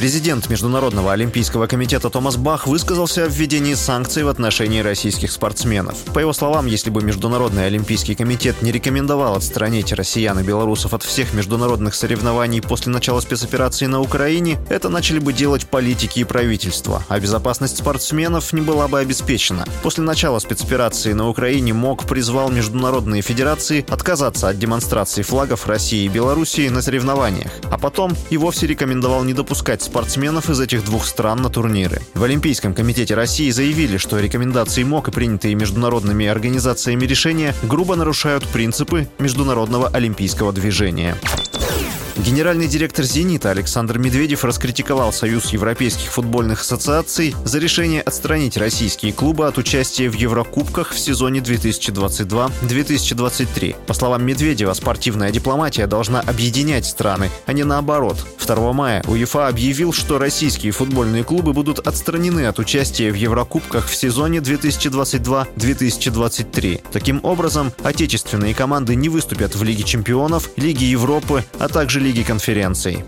Президент Международного олимпийского комитета Томас Бах высказался о введении санкций в отношении российских спортсменов. По его словам, если бы Международный олимпийский комитет не рекомендовал отстранить россиян и белорусов от всех международных соревнований после начала спецоперации на Украине, это начали бы делать политики и правительства, а безопасность спортсменов не была бы обеспечена. После начала спецоперации на Украине МОК призвал международные федерации отказаться от демонстрации флагов России и Белоруссии на соревнованиях, а потом и вовсе рекомендовал не допускать спортсменов из этих двух стран на турниры. В Олимпийском комитете России заявили, что рекомендации МОК и принятые международными организациями решения грубо нарушают принципы международного олимпийского движения. Генеральный директор «Зенита» Александр Медведев раскритиковал Союз европейских футбольных ассоциаций за решение отстранить российские клубы от участия в Еврокубках в сезоне 2022-2023. По словам Медведева, спортивная дипломатия должна объединять страны, а не наоборот. 2 мая УЕФА объявил, что российские футбольные клубы будут отстранены от участия в Еврокубках в сезоне 2022-2023. Таким образом, отечественные команды не выступят в Лиге чемпионов, Лиге Европы, а также Лиге Лиги конференций.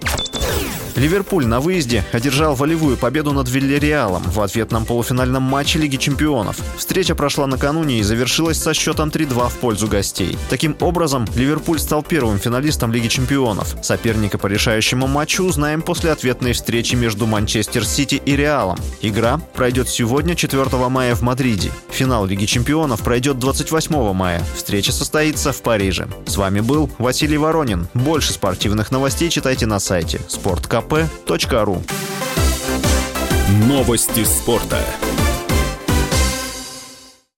Ливерпуль на выезде одержал волевую победу над Вильяреалом в ответном полуфинальном матче Лиги чемпионов. Встреча прошла накануне и завершилась со счетом 3-2 в пользу гостей. Таким образом, Ливерпуль стал первым финалистом Лиги чемпионов. Соперника по решающему матчу узнаем после ответной встречи между Манчестер Сити и Реалом. Игра пройдет сегодня, 4 мая в Мадриде. Финал Лиги чемпионов пройдет 28 мая. Встреча состоится в Париже. С вами был Василий Воронин. Больше спортивных новостей читайте на сайте sportkp.ru Новости спорта.